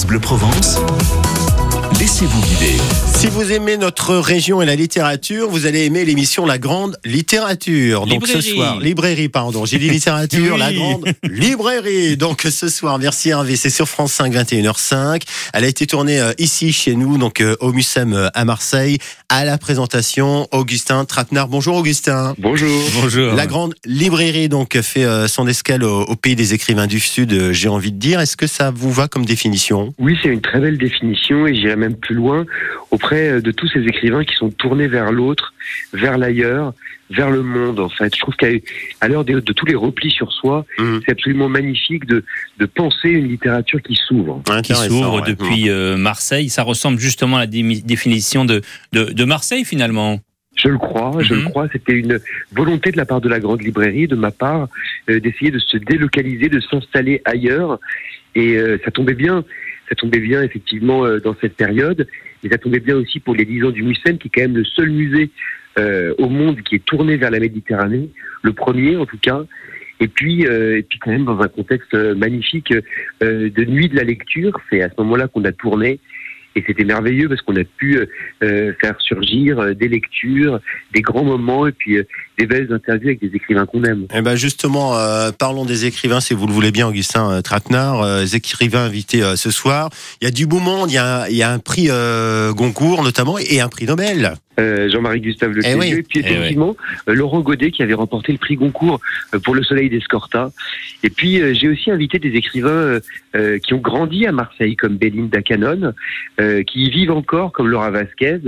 Bleu Provence. Laissez-vous guider. Si vous aimez notre région et la littérature, vous allez aimer l'émission La Grande Littérature. Donc ce soir, librairie, pardon. J'ai dit littérature, Oui. La Grande Librairie. Donc ce soir, merci Hervé, c'est sur France 5, 21h05. Elle a été tournée euh, ici, chez nous, donc euh, au Mucem euh, à Marseille. À la présentation, Augustin Trapenard. Bonjour Augustin. Bonjour. Bonjour. La grande librairie donc fait son escale au, au pays des écrivains du Sud, j'ai envie de dire. Est-ce que ça vous va comme définition? Oui, c'est une très belle définition et j'irai même plus loin auprès euh, de tous ces écrivains qui sont tournés vers l'autre, vers l'ailleurs, vers le monde en fait. Je trouve qu'à à l'heure de, de tous les replis sur soi, Mhm. c'est absolument magnifique de, de penser une littérature qui s'ouvre. qui s'ouvre ouais. depuis euh, Marseille. Ça ressemble justement à la définition de, de, de Marseille finalement. Je le crois, je Mhm. le crois. C'était une volonté de la part de la grande librairie, de ma part, euh, d'essayer de se délocaliser, de s'installer ailleurs. Et euh, ça tombait bien. Ça tombait bien effectivement euh, dans cette période. Et ça tombait bien aussi pour les 10 ans du Mucem, qui est quand même le seul musée euh, au monde qui est tourné vers la Méditerranée, le premier en tout cas. Et puis, euh, et puis quand même dans un contexte euh, magnifique euh, de nuit de la lecture. C'est à ce moment-là qu'on a tourné. Et c'était merveilleux parce qu'on a pu euh, euh, faire surgir euh, des lectures, des grands moments et puis euh, des belles interviews avec des écrivains qu'on aime. Eh ben justement, euh, parlons des écrivains, si vous le voulez bien, Augustin euh, Trapenard, euh, les écrivains invités ce soir. Il y a du beau monde, il y a, il y a un prix Goncourt notamment et un prix Nobel. Euh, Jean-Marie Gustave Le Eh oui. et puis Eh effectivement euh, Laurent Godet qui avait remporté le prix Goncourt euh, pour Le Soleil d'Escorta. Et puis euh, j'ai aussi invité des écrivains euh, euh, qui ont grandi à Marseille comme Belinda Cannon, euh, qui y vivent encore comme Laura Vasquez,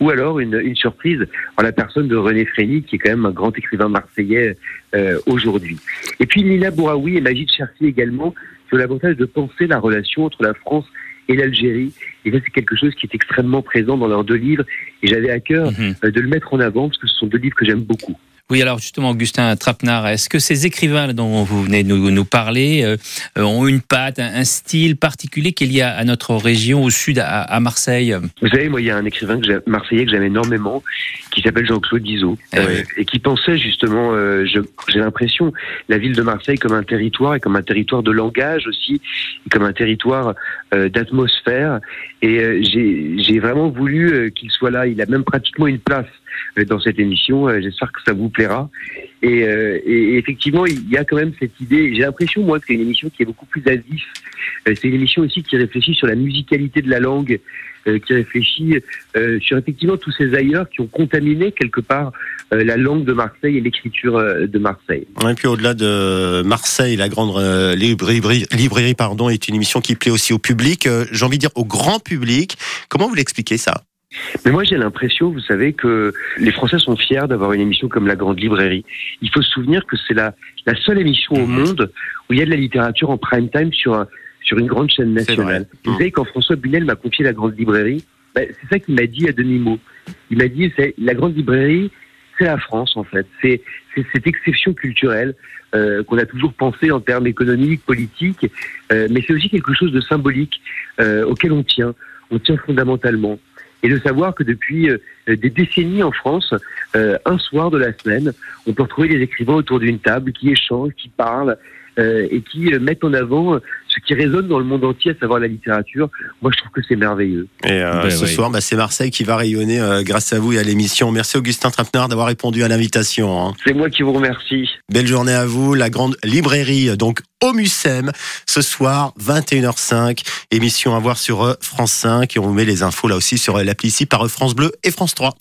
ou alors une, une surprise en la personne de René Frény qui est quand même un grand écrivain marseillais euh, aujourd'hui. Et puis Nina Bouraoui et Magid Cherki également ont l'avantage de penser la relation entre la France et l'Algérie. Et ça, c'est quelque chose qui est extrêmement présent dans leurs deux livres. Et j'avais à cœur Mhm. euh, de le mettre en avant parce que ce sont deux livres que j'aime beaucoup. Oui, alors justement, Augustin Trapenard, est-ce que ces écrivains dont vous venez de nous, nous parler euh, euh, ont une patte, un, un style particulier qu'il y a à notre région, au sud, à, à Marseille? Vous savez, moi, il y a un écrivain que marseillais que j'aime énormément, qui s'appelle Jean-Claude Guizot, Eh euh, oui. et qui pensait justement, euh, j'ai l'impression, la ville de Marseille comme un territoire, et comme un territoire de langage aussi, et comme un territoire d'atmosphère. Et j'ai vraiment voulu qu'il soit là. Il a même pratiquement une place dans cette émission. Euh, J'espère que ça vous plaira. Et, euh, et effectivement, il y a quand même cette idée. J'ai l'impression, moi, que c'est une émission qui est beaucoup plus. Euh, C'est une émission aussi qui réfléchit sur la musicalité de la langue, euh, qui réfléchit euh, sur effectivement tous ces ailleurs qui ont contaminé quelque part euh, la langue de Marseille et l'écriture euh, de Marseille. Et puis au-delà de Marseille, la grande euh, librairie, librairie pardon, est une émission qui plaît aussi au public. euh, J'ai envie de dire au grand public. Comment vous l'expliquez ça? Mais moi, j'ai l'impression, vous savez, que les Français sont fiers d'avoir une émission comme La Grande Librairie. Il faut se souvenir que c'est la, la seule émission au monde où il y a de la littérature en prime time sur, un- sur une grande chaîne nationale. Vous savez, quand François Bunel m'a confié La Grande Librairie, ben, c'est ça qu'il m'a dit à demi-mot. Il m'a dit, c'est La Grande Librairie, c'est la France, en fait. C'est c'est cette exception culturelle euh, qu'on a toujours pensé en termes économiques, politiques, euh, mais c'est aussi quelque chose de symbolique euh, auquel on tient. On tient fondamentalement et de savoir que depuis euh, des décennies en France, euh, un soir de la semaine, on peut retrouver des écrivains autour d'une table qui échangent, qui parlent euh, et qui mettent en avant ce qui résonne dans le monde entier, à savoir la littérature. Moi, je trouve que c'est merveilleux. Et euh, Ben ce oui. soir, bah, c'est Marseille qui va rayonner euh, grâce à vous et à l'émission. Merci Augustin Trapenard d'avoir répondu à l'invitation. hein. C'est moi qui vous remercie. Belle journée à vous. La grande librairie, donc au Mucem, ce soir, 21h05. Émission à voir sur euh, France 5. Et on vous met les infos là aussi sur l'appli ici par France Bleu et France 3.